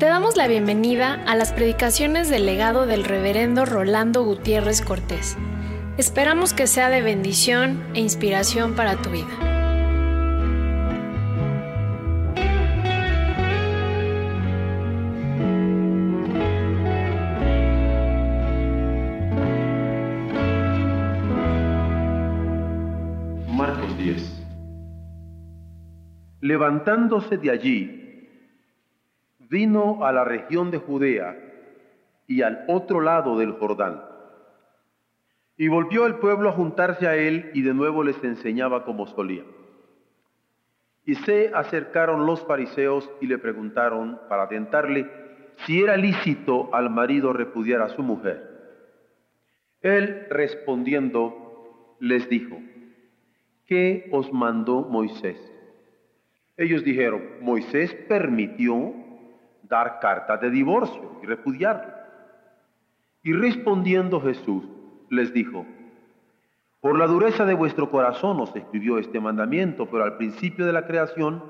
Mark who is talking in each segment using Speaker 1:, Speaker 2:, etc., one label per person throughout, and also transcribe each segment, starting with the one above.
Speaker 1: Te damos la bienvenida a las predicaciones del legado del reverendo Rolando Gutiérrez Cortés. Esperamos que sea de bendición e inspiración para tu vida.
Speaker 2: Marcos 10. Levantándose de allí, vino a la región de Judea y al otro lado del Jordán. Y volvió el pueblo a juntarse a él y de nuevo les enseñaba como solía. Y se acercaron los fariseos y le preguntaron para tentarle si era lícito al marido repudiar a su mujer. Él respondiendo les dijo, ¿qué os mandó Moisés? Ellos dijeron, Moisés permitió dar cartas de divorcio y repudiarlo. Y respondiendo Jesús, les dijo, por la dureza de vuestro corazón os escribió este mandamiento, pero al principio de la creación,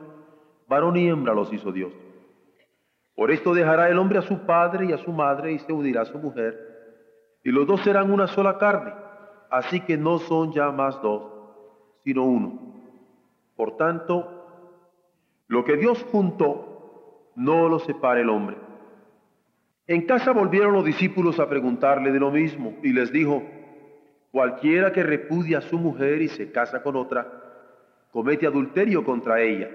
Speaker 2: varón y hembra los hizo Dios. Por esto dejará el hombre a su padre y a su madre y se unirá a su mujer, y los dos serán una sola carne, así que no son ya más dos, sino uno. Por tanto, lo que Dios juntó, no lo separe el hombre. En casa volvieron los discípulos a preguntarle de lo mismo y les dijo, cualquiera que repudia a su mujer y se casa con otra, comete adulterio contra ella.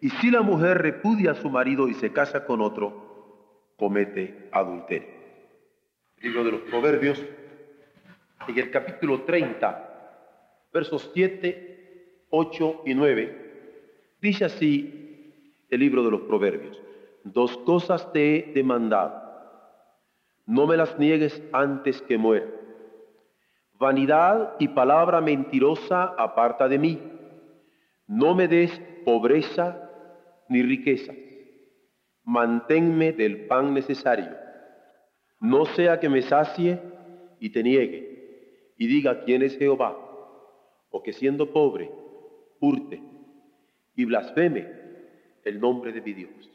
Speaker 2: Y si la mujer repudia a su marido y se casa con otro, comete adulterio. Libro de los Proverbios, en el capítulo 30, versos 7, 8 y 9, dice así el libro de los Proverbios. Dos cosas te he demandado no me las niegues antes que muera. Vanidad y palabra mentirosa aparta de mí. No me des pobreza ni riqueza. Manténme del pan necesario. No sea que me sacie y te niegue y diga quién es Jehová, o que siendo pobre, hurte y blasfeme el nombre de mi Dios.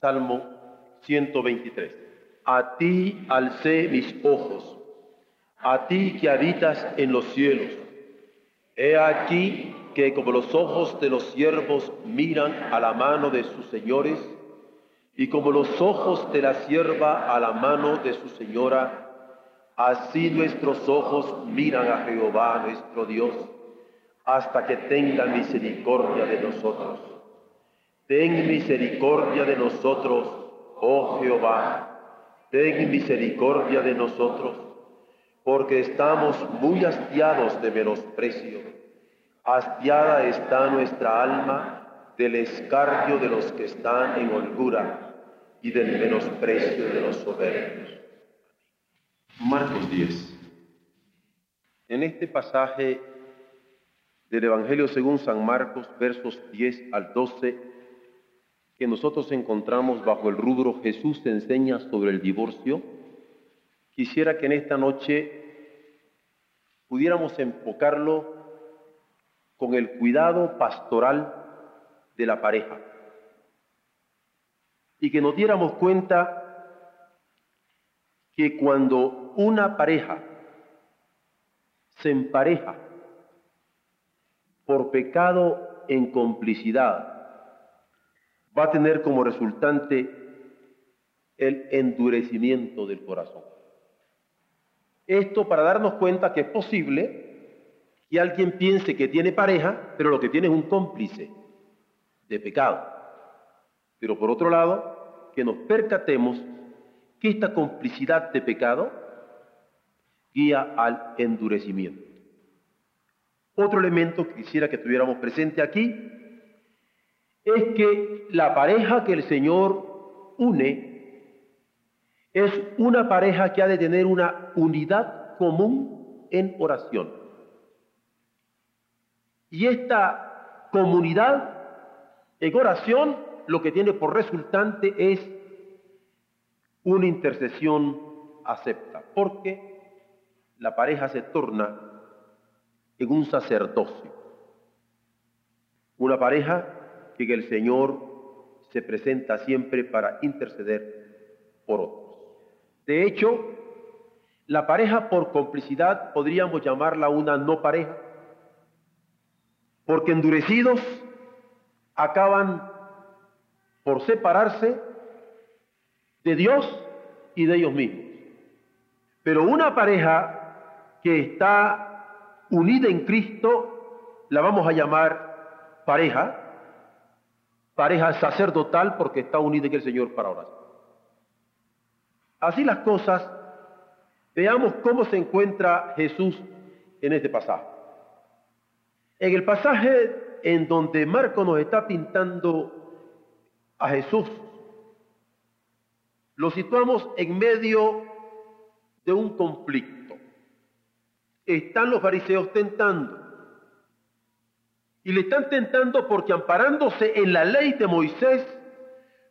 Speaker 2: Salmo 123 a ti alcé mis ojos, a ti que habitas en los cielos. He aquí que como los ojos de los siervos miran a la mano de sus señores, y como los ojos de la sierva a la mano de su señora, así nuestros ojos miran a Jehová nuestro Dios, hasta que tenga misericordia de nosotros. Ten misericordia de nosotros, oh Jehová ten misericordia de nosotros, porque estamos muy hastiados de menosprecio. Hastiada está nuestra alma del escarnio de los que están en holgura y del menosprecio de los soberbios. Marcos 10. En este pasaje del Evangelio según San Marcos, versos 10 al 12, que nosotros encontramos bajo el rubro Jesús te enseña sobre el divorcio, quisiera que en esta noche pudiéramos enfocarlo con el cuidado pastoral de la pareja y que nos diéramos cuenta que cuando una pareja se empareja por pecado en complicidad, va a tener como resultante el endurecimiento del corazón. Esto para darnos cuenta que es posible que alguien piense que tiene pareja, pero lo que tiene es un cómplice de pecado. Pero por otro lado, que nos percatemos que esta complicidad de pecado guía al endurecimiento. Otro elemento que quisiera que tuviéramos presente aquí es que la pareja que el Señor une es una pareja que ha de tener una unidad común en oración. Y esta comunidad en oración lo que tiene por resultante es una intercesión acepta, porque la pareja se torna en un sacerdocio. Una pareja que el Señor se presenta siempre para interceder por otros. De hecho, la pareja por complicidad podríamos llamarla una no pareja, porque endurecidos acaban por separarse de Dios y de ellos mismos. Pero una pareja que está unida en Cristo, la vamos a llamar pareja, pareja sacerdotal porque está unida en el Señor para oración. Así las cosas, veamos cómo se encuentra Jesús en este pasaje. En el pasaje en donde Marco nos está pintando a Jesús, lo situamos en medio de un conflicto. Están los fariseos tentando. Y le están tentando porque amparándose en la ley de Moisés,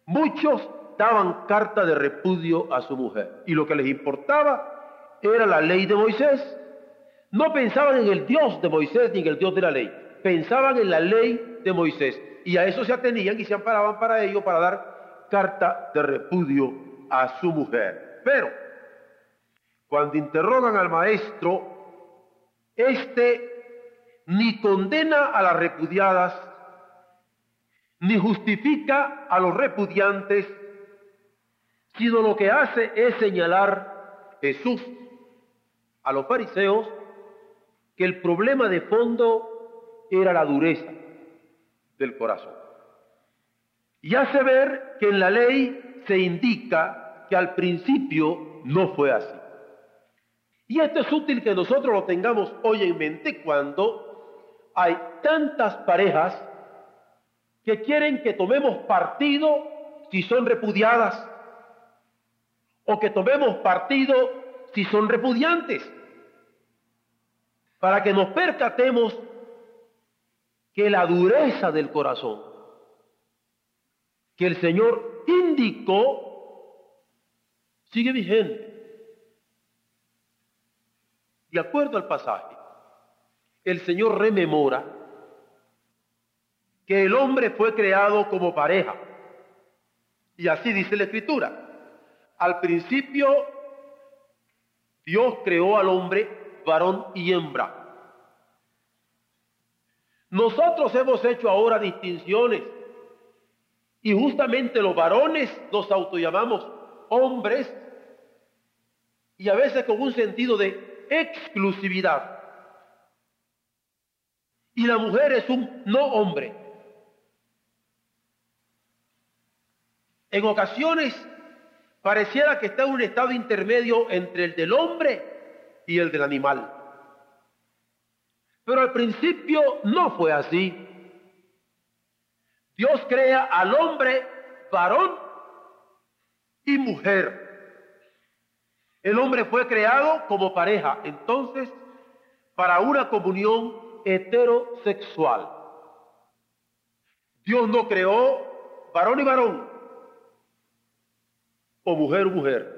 Speaker 2: muchos daban carta de repudio a su mujer. Y lo que les importaba era la ley de Moisés. No pensaban en el Dios de Moisés ni en el Dios de la ley. Pensaban en la ley de Moisés. Y a eso se atenían y se amparaban para ello, para dar carta de repudio a su mujer. Pero, cuando interrogan al maestro, este ni condena a las repudiadas, ni justifica a los repudiantes, sino lo que hace es señalar Jesús a los fariseos que el problema de fondo era la dureza del corazón. Y hace ver que en la ley se indica que al principio no fue así. Y esto es útil que nosotros lo tengamos hoy en mente cuando hay tantas parejas que quieren que tomemos partido si son repudiadas o que tomemos partido si son repudiantes, para que nos percatemos que la dureza del corazón que el Señor indicó sigue vigente. De acuerdo al pasaje, el Señor rememora que el hombre fue creado como pareja. Y así dice la Escritura. Al principio Dios creó al hombre varón y hembra. Nosotros hemos hecho ahora distinciones y justamente los varones nos autollamamos hombres y a veces con un sentido de exclusividad y la mujer es un no hombre. En ocasiones pareciera que está en un estado intermedio entre el del hombre y el del animal. Pero al principio no fue así. Dios crea al hombre varón y mujer. El hombre fue creado como pareja, entonces, para una comunión heterosexual. Dios no creó varón y varón, o mujer o mujer.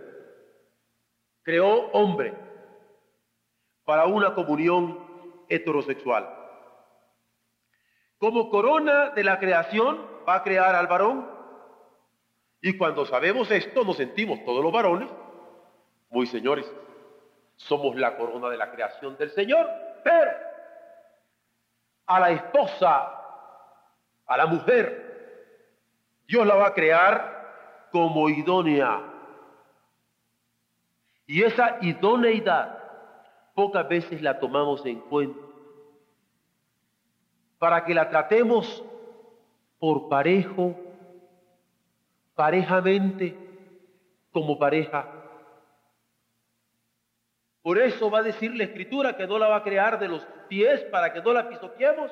Speaker 2: Creó hombre para una comunión heterosexual. Como corona de la creación va a crear al varón. Y cuando sabemos esto, nos sentimos todos los varones, muy señores, somos la corona de la creación del Señor, pero a la esposa, a la mujer, Dios la va a crear como idónea. Y esa idoneidad pocas veces la tomamos en cuenta para que la tratemos por parejo, parejamente, como pareja. Por eso va a decir la escritura que no la va a crear de los pies para que no la pisoteemos,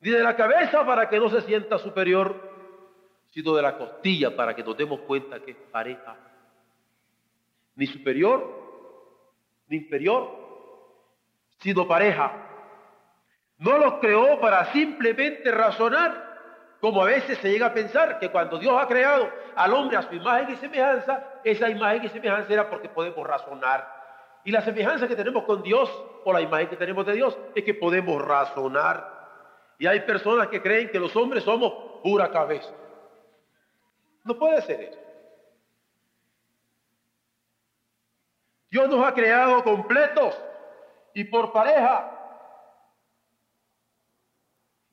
Speaker 2: ni de la cabeza para que no se sienta superior, sino de la costilla para que nos demos cuenta que es pareja, ni superior, ni inferior, sino pareja. No los creó para simplemente razonar, como a veces se llega a pensar que cuando Dios ha creado al hombre a su imagen y semejanza, esa imagen y semejanza era porque podemos razonar y la semejanza que tenemos con Dios o la imagen que tenemos de Dios es que podemos razonar. Y hay personas que creen que los hombres somos pura cabeza. No puede ser eso. Dios nos ha creado completos y por pareja.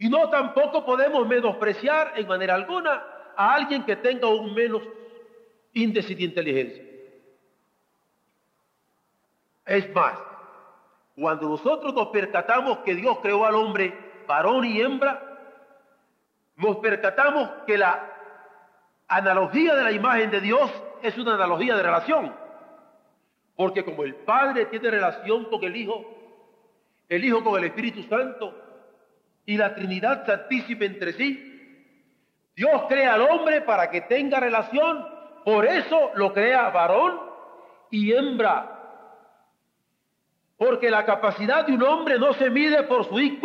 Speaker 2: Y no tampoco podemos menospreciar en manera alguna a alguien que tenga un menos índice de inteligencia. Es más, cuando nosotros nos percatamos que Dios creó al hombre varón y hembra, nos percatamos que la analogía de la imagen de Dios es una analogía de relación. Porque como el Padre tiene relación con el Hijo, el Hijo con el Espíritu Santo y la Trinidad Santísima entre sí, Dios crea al hombre para que tenga relación, por eso lo crea varón y hembra. Porque la capacidad de un hombre no se mide por su IQ,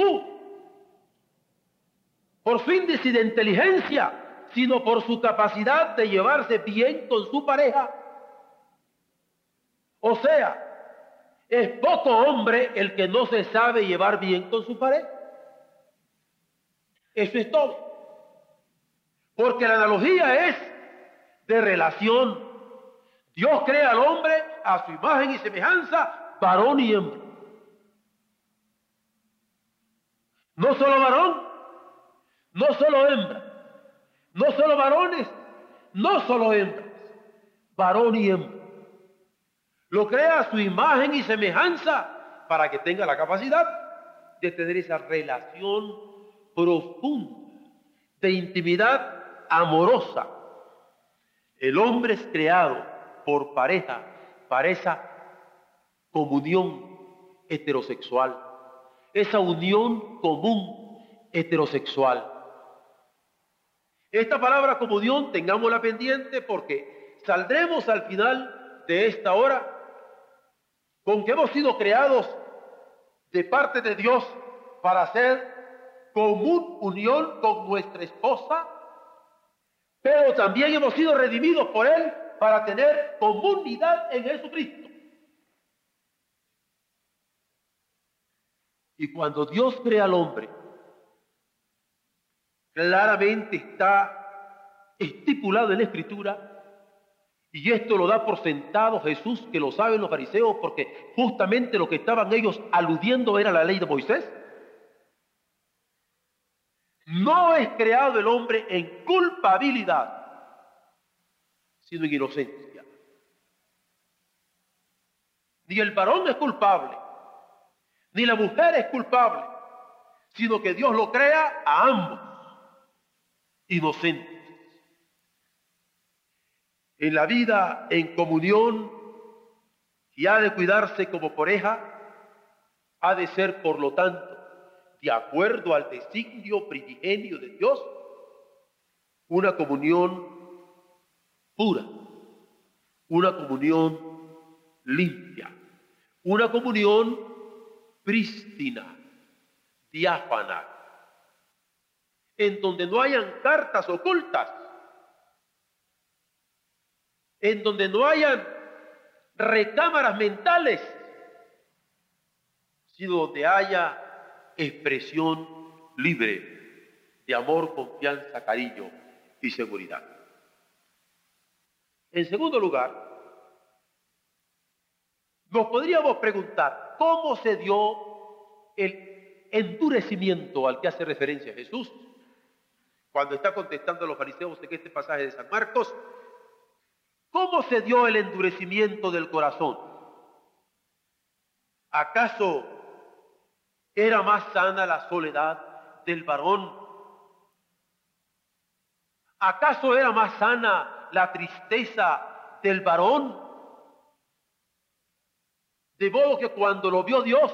Speaker 2: por su índice de inteligencia, sino por su capacidad de llevarse bien con su pareja o sea, es poco hombre el que no se sabe llevar bien con su pareja. Eso es todo. Porque la analogía es de relación. Dios crea al hombre a su imagen y semejanza, varón y hembra. No solo varón, no solo hembra, no solo varones, no solo hembras, varón y hembra. Lo crea a su imagen y semejanza para que tenga la capacidad de tener esa relación profunda de intimidad amorosa. El hombre es creado por pareja, para esa comunión heterosexual, esa unión común heterosexual. Esta palabra comunión tengámosla pendiente porque saldremos al final de esta hora con que hemos sido creados de parte de Dios para hacer común unión con nuestra esposa, pero también hemos sido redimidos por Él para tener comunidad en Jesucristo. Y cuando Dios crea al hombre, claramente está estipulado en la Escritura y esto lo da por sentado Jesús, que lo saben los fariseos, porque justamente lo que estaban ellos aludiendo era la ley de Moisés. No es creado el hombre en culpabilidad, sino en inocencia. Ni el varón es culpable, ni la mujer es culpable, sino que Dios lo crea a ambos inocentes en la vida en comunión y ha de cuidarse como pareja, ha de ser, por lo tanto, de acuerdo al designio primigenio de Dios, una comunión pura, una comunión limpia, una comunión prístina, diáfana, en donde no hayan cartas ocultas, en donde no hayan recámaras mentales, sino donde haya expresión libre de amor, confianza, cariño y seguridad. En segundo lugar, nos podríamos preguntar cómo se dio el endurecimiento al que hace referencia Jesús cuando está contestando a los fariseos en este pasaje de San Marcos ¿Cómo se dio el endurecimiento del corazón? ¿Acaso era más sana la soledad del varón? ¿Acaso era más sana la tristeza del varón? De modo que cuando lo vio Dios,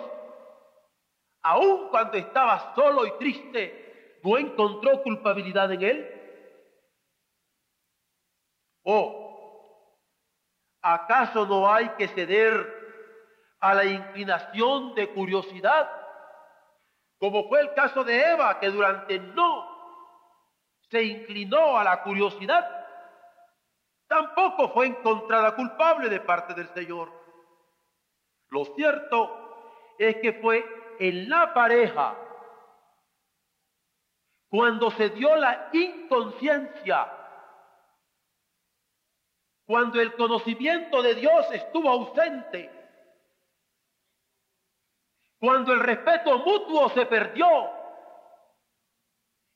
Speaker 2: aun cuando estaba solo y triste, no encontró culpabilidad en él. ¿O ¿Acaso no hay que ceder a la inclinación de curiosidad? Como fue el caso de Eva, que durante no se inclinó a la curiosidad, tampoco fue encontrada culpable de parte del Señor. Lo cierto es que fue en la pareja cuando se dio la inconsciencia, cuando el conocimiento de Dios estuvo ausente, cuando el respeto mutuo se perdió,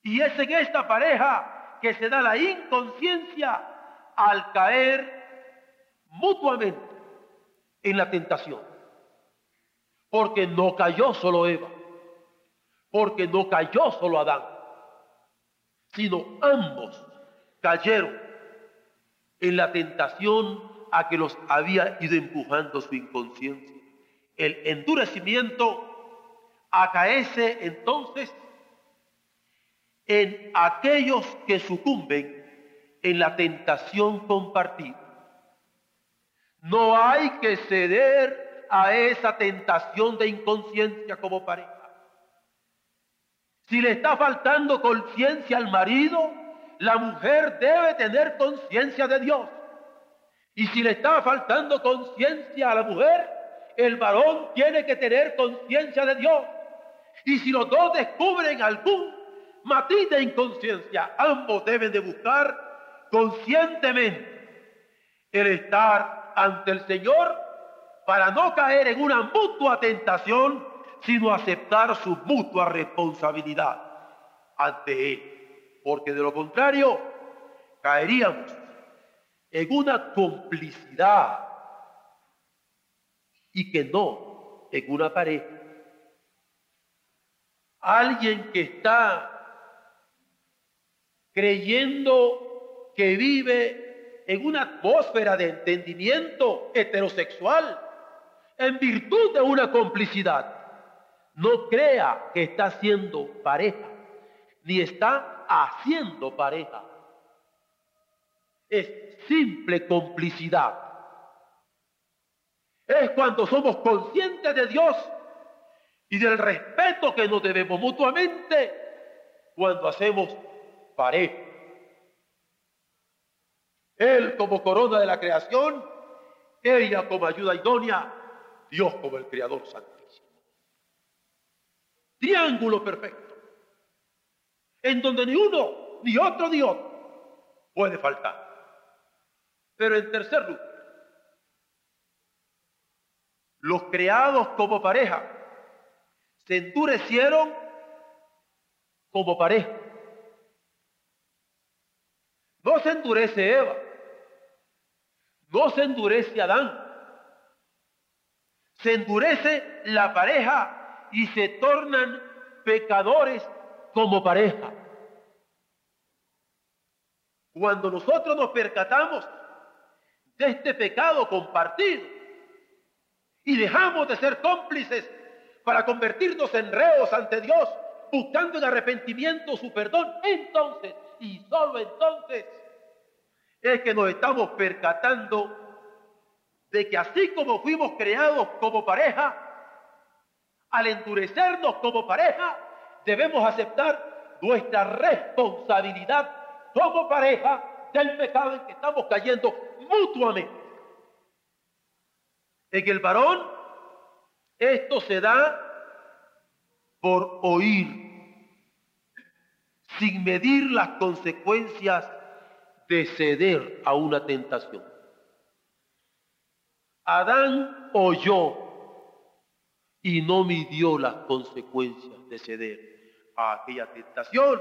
Speaker 2: y es en esta pareja que se da la inconsciencia al caer mutuamente en la tentación. Porque no cayó solo Eva, porque no cayó solo Adán, sino ambos cayeron en la tentación a que los había ido empujando su inconsciencia. El endurecimiento acaece entonces en aquellos que sucumben en la tentación compartida. No hay que ceder a esa tentación de inconsciencia como pareja. Si le está faltando conciencia al marido, la mujer debe tener conciencia de Dios. Y si le está faltando conciencia a la mujer, el varón tiene que tener conciencia de Dios. Y si los dos descubren algún matiz de inconsciencia, ambos deben de buscar conscientemente el estar ante el Señor para no caer en una mutua tentación, sino aceptar su mutua responsabilidad ante Él. Porque de lo contrario, caeríamos en una complicidad y que no en una pareja. Alguien que está creyendo que vive en una atmósfera de entendimiento heterosexual, en virtud de una complicidad. No crea que está siendo pareja, ni está haciendo pareja. Es simple complicidad. Es cuando somos conscientes de Dios y del respeto que nos debemos mutuamente cuando hacemos pareja. Él como corona de la creación, ella como ayuda idónea, Dios como el Creador Santísimo. Triángulo perfecto, en donde ni uno, ni otro, ni otro puede faltar. Pero en tercer lugar, los creados como pareja se endurecieron como pareja. No se endurece Eva. No se endurece Adán. Se endurece la pareja y se tornan pecadores como pareja. Cuando nosotros nos percatamos de este pecado compartido y dejamos de ser cómplices para convertirnos en reos ante Dios, buscando en arrepentimiento su perdón, entonces y solo entonces es que nos estamos percatando de que así como fuimos creados como pareja, al endurecernos como pareja, debemos aceptar nuestra responsabilidad como pareja del pecado en que estamos cayendo mutuamente. En el varón, esto se da por oír sin medir las consecuencias de ceder a una tentación. Adán oyó y no midió las consecuencias de ceder a aquella tentación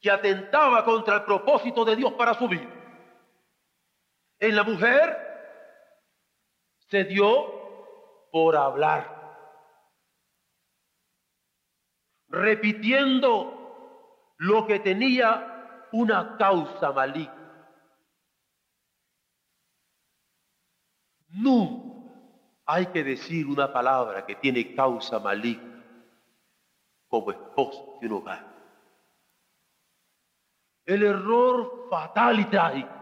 Speaker 2: que atentaba contra el propósito de Dios para su vida. En la mujer se dio por hablar, repitiendo lo que tenía una causa maligna. Nunca hay que decir una palabra que tiene causa maligna como esposo de un hogar. El error fatal y trágico.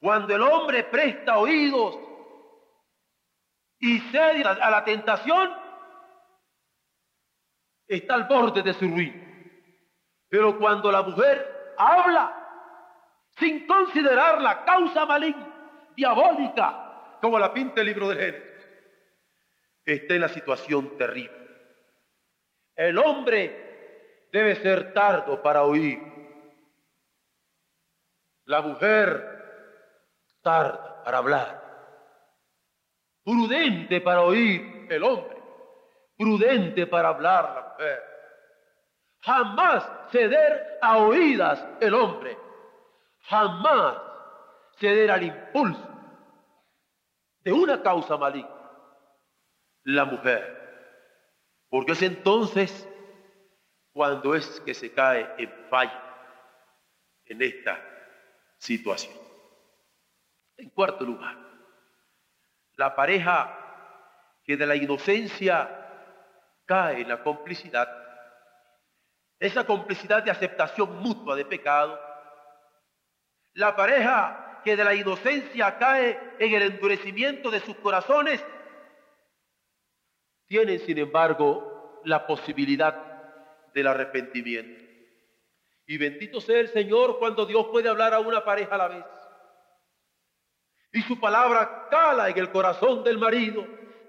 Speaker 2: Cuando el hombre presta oídos y cede a la tentación, está al borde de su ruina. Pero cuando la mujer habla sin considerar la causa maligna, diabólica, como la pinta el libro de Génesis, está en la situación terrible. El hombre debe ser tardo para oír. La mujer tarda para hablar. Prudente para oír el hombre. Prudente para hablar la mujer. Jamás ceder a oídas el hombre. Jamás ceder al impulso de una causa maligna. La mujer. Porque es entonces cuando es que se cae en falla en esta situación. En cuarto lugar, la pareja que de la inocencia cae en la complicidad, esa complicidad de aceptación mutua de pecado, la pareja que de la inocencia cae en el endurecimiento de sus corazones, tienen sin embargo la posibilidad del arrepentimiento. Y bendito sea el Señor cuando Dios puede hablar a una pareja a la vez. Y su palabra cala en el corazón del marido.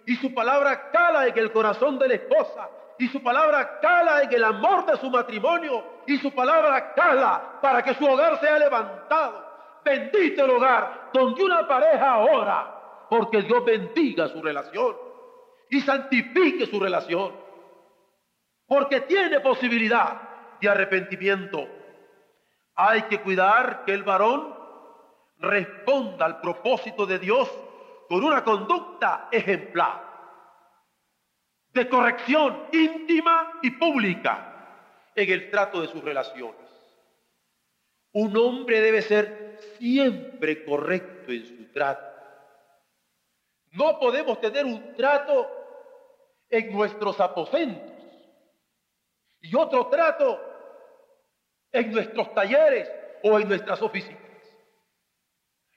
Speaker 2: Y su palabra cala en el corazón de la esposa. Y su palabra cala en el amor de su matrimonio. Y su palabra cala para que su hogar sea levantado. Bendito el hogar donde una pareja ora. Porque Dios bendiga su relación. Y santifique su relación. Porque tiene posibilidad de arrepentimiento. Hay que cuidar que el varón responda al propósito de Dios con una conducta ejemplar, de corrección íntima y pública en el trato de sus relaciones. Un hombre debe ser siempre correcto en su trato. No podemos tener un trato en nuestros aposentos y otro trato en nuestros talleres o en nuestras oficinas.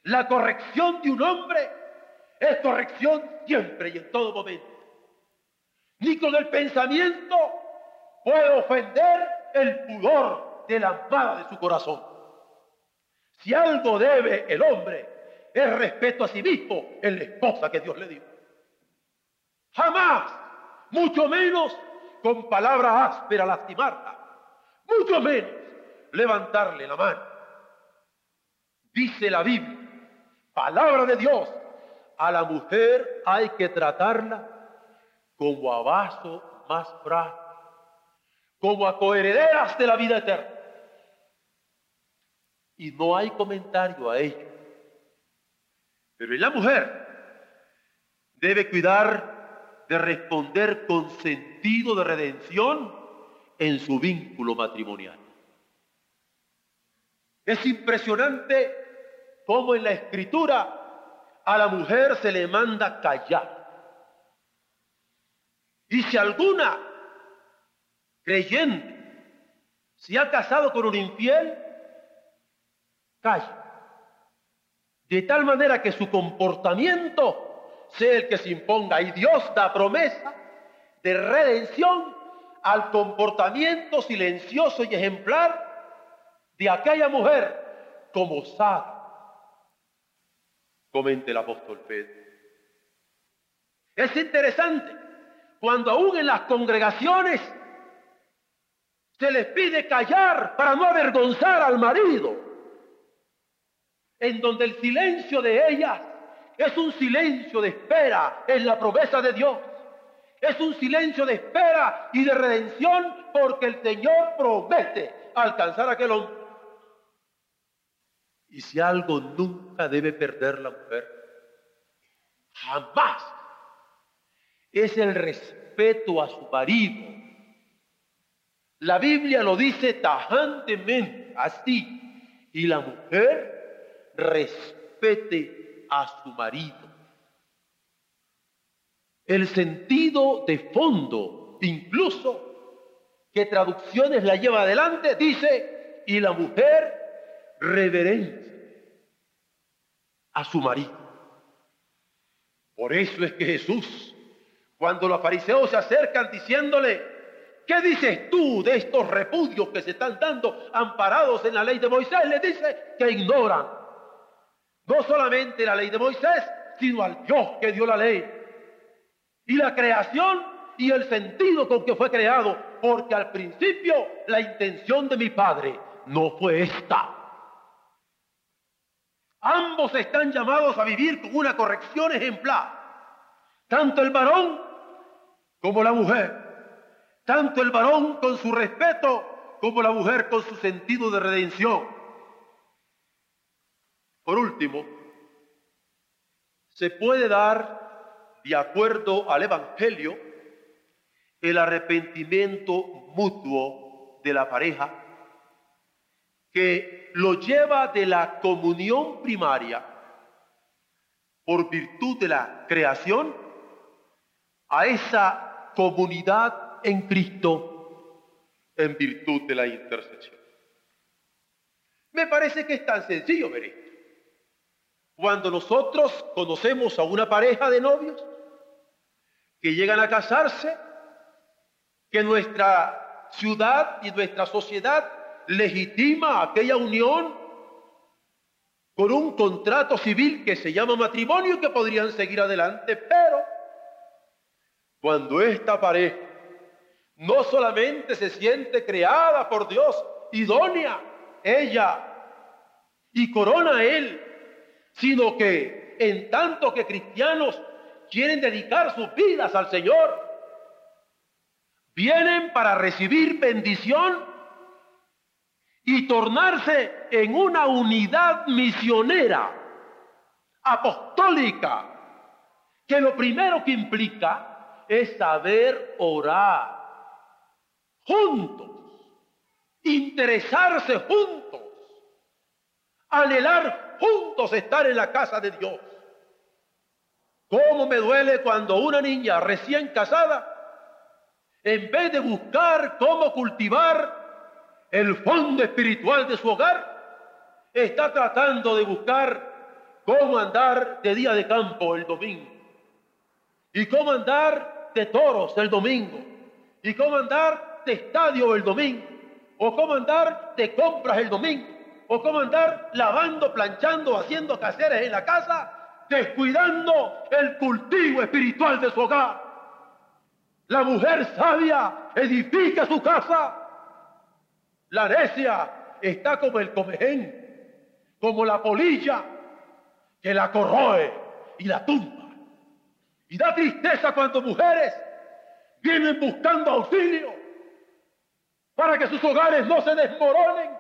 Speaker 2: La corrección de un hombre es corrección siempre y en todo momento. Ni con el pensamiento puede ofender el pudor de la amada de su corazón. Si algo debe el hombre es respeto a sí mismo en la esposa que Dios le dio. Jamás, mucho menos con palabra áspera lastimarla, mucho menos levantarle la mano. Dice la Biblia, palabra de Dios, a la mujer hay que tratarla como a vaso más frágil, como a coherederas de la vida eterna. Y no hay comentario a ello. Pero la mujer debe cuidar de responder con sentido de redención en su vínculo matrimonial. Es impresionante cómo en la escritura a la mujer se le manda callar. Y si alguna creyente se ha casado con un infiel, calla. De tal manera que su comportamiento sea el que se imponga. Y Dios da promesa de redención al comportamiento silencioso y ejemplar de aquella mujer como sabe, comente el apóstol Pedro. Es interesante cuando aún en las congregaciones se les pide callar para no avergonzar al marido, en donde el silencio de ellas es un silencio de espera en la promesa de Dios. Es un silencio de espera y de redención porque el Señor promete alcanzar a aquel hombre. Y si algo nunca debe perder la mujer, jamás, es el respeto a su marido. La Biblia lo dice tajantemente así. Y la mujer respete a su marido. El sentido de fondo, incluso que traducciones la lleva adelante, dice, y la mujer reverencia a su marido. Por eso es que Jesús, cuando los fariseos se acercan diciéndole, ¿qué dices tú de estos repudios que se están dando amparados en la ley de Moisés? Le dice que ignoran no solamente la ley de Moisés, sino al Dios que dio la ley. Y la creación y el sentido con que fue creado, porque al principio la intención de mi padre no fue esta. Ambos están llamados a vivir con una corrección ejemplar, tanto el varón como la mujer, tanto el varón con su respeto como la mujer con su sentido de redención. Por último, se puede dar, de acuerdo al Evangelio, el arrepentimiento mutuo de la pareja que lo lleva de la comunión primaria por virtud de la creación a esa comunidad en Cristo en virtud de la intercesión. Me parece que es tan sencillo ver esto. Cuando nosotros conocemos a una pareja de novios que llegan a casarse, que nuestra ciudad y nuestra sociedad legitima aquella unión con un contrato civil que se llama matrimonio que podrían seguir adelante, pero cuando esta pareja no solamente se siente creada por Dios, idónea, ella, y corona Él, sino que en tanto que cristianos quieren dedicar sus vidas al Señor, Vienen para recibir bendición y tornarse en una unidad misionera, apostólica, que lo primero que implica es saber orar juntos, interesarse juntos, anhelar juntos estar en la casa de Dios. ¿Cómo me duele cuando una niña recién casada en vez de buscar cómo cultivar el fondo espiritual de su hogar, está tratando de buscar cómo andar de día de campo el domingo, y cómo andar de toros el domingo, y cómo andar de estadio el domingo, o cómo andar de compras el domingo, o cómo andar lavando, planchando, haciendo caseres en la casa, descuidando el cultivo espiritual de su hogar. La mujer sabia edifica su casa. La necia está como el comején, como la polilla que la corroe y la tumba. Y da tristeza cuando mujeres vienen buscando auxilio para que sus hogares no se desmoronen.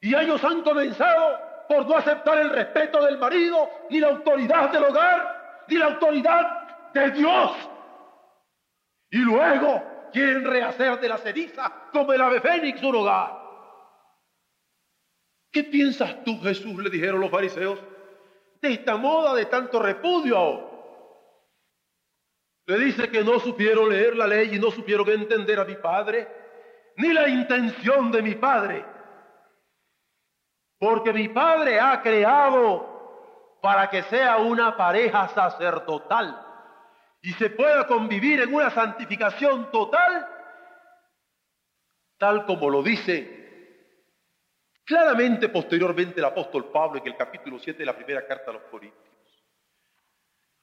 Speaker 2: Y ellos han comenzado por no aceptar el respeto del marido, ni la autoridad del hogar, ni la autoridad de Dios y luego quieren rehacer de la ceniza como el ave fénix un hogar. ¿Qué piensas tú, Jesús? le dijeron los fariseos, de esta moda de tanto repudio Le dice que no supieron leer la ley y no supieron entender a mi Padre, ni la intención de mi Padre. Porque mi Padre ha creado para que sea una pareja sacerdotal y se pueda convivir en una santificación total, tal como lo dice claramente posteriormente el apóstol Pablo en el capítulo 7 de la primera carta a los Corintios.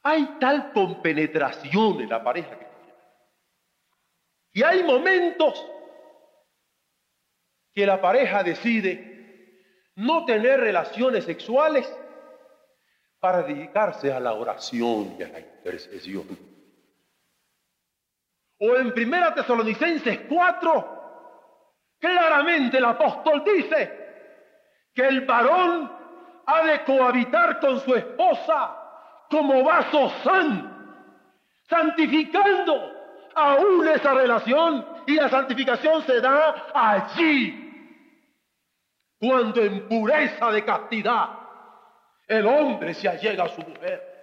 Speaker 2: Hay tal compenetración en la pareja cristiana. Y hay momentos que la pareja decide no tener relaciones sexuales para dedicarse a la oración y a la intercesión. O en Primera Tesalonicenses 4, claramente el apóstol dice que el varón ha de cohabitar con su esposa como vaso san, santificando aún esa relación y la santificación se da allí, cuando en pureza de castidad el hombre se allega a su mujer.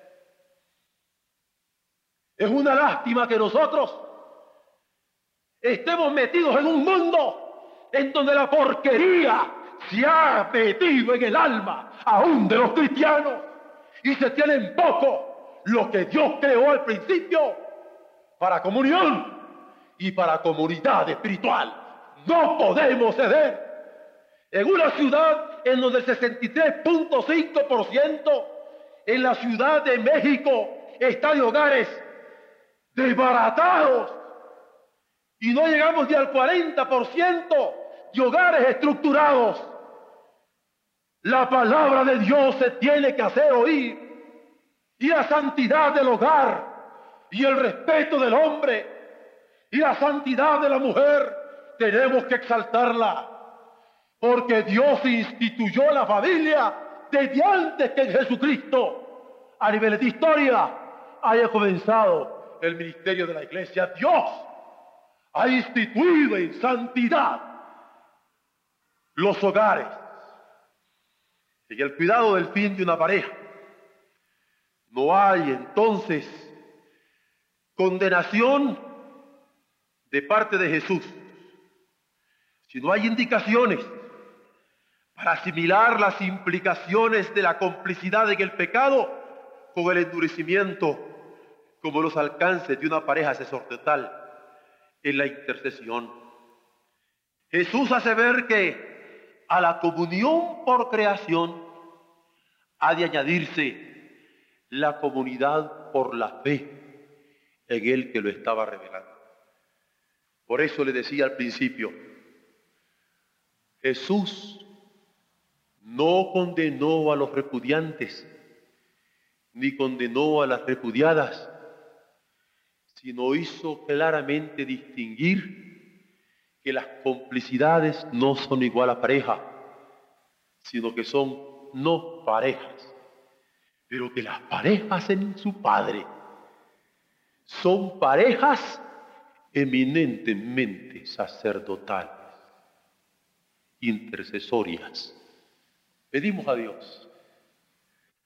Speaker 2: Es una lástima que nosotros estemos metidos en un mundo en donde la porquería se ha metido en el alma aún de los cristianos y se tienen poco lo que Dios creó al principio para comunión y para comunidad espiritual. No podemos ceder. En una ciudad en donde el 63.5% en la Ciudad de México está de hogares desbaratados. Y no llegamos ni al 40% de hogares estructurados. La palabra de Dios se tiene que hacer oír. Y la santidad del hogar y el respeto del hombre y la santidad de la mujer tenemos que exaltarla porque Dios instituyó la familia desde antes que en Jesucristo a nivel de historia haya comenzado el ministerio de la iglesia. Dios ha instituido en santidad los hogares y el cuidado del fin de una pareja. No hay entonces condenación de parte de Jesús, sino hay indicaciones para asimilar las implicaciones de la complicidad en el pecado con el endurecimiento como los alcances de una pareja sacerdotal en la intercesión. Jesús hace ver que a la comunión por creación ha de añadirse la comunidad por la fe en el que lo estaba revelando. Por eso le decía al principio, Jesús no condenó a los repudiantes, ni condenó a las repudiadas, sino hizo claramente distinguir que las complicidades no son igual a pareja, sino que son no parejas, pero que las parejas en su Padre son parejas eminentemente sacerdotales, intercesorias Pedimos a Dios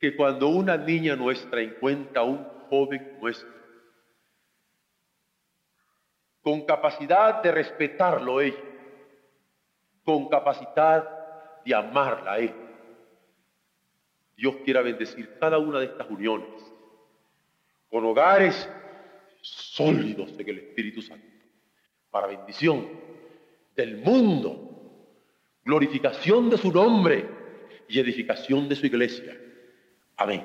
Speaker 2: que cuando una niña nuestra encuentra a un joven nuestro, con capacidad de respetarlo ella, con capacidad de amarla a él, Dios quiera bendecir cada una de estas uniones con hogares sólidos en el Espíritu Santo, para bendición del mundo, glorificación de su nombre y edificación de su iglesia. Amén.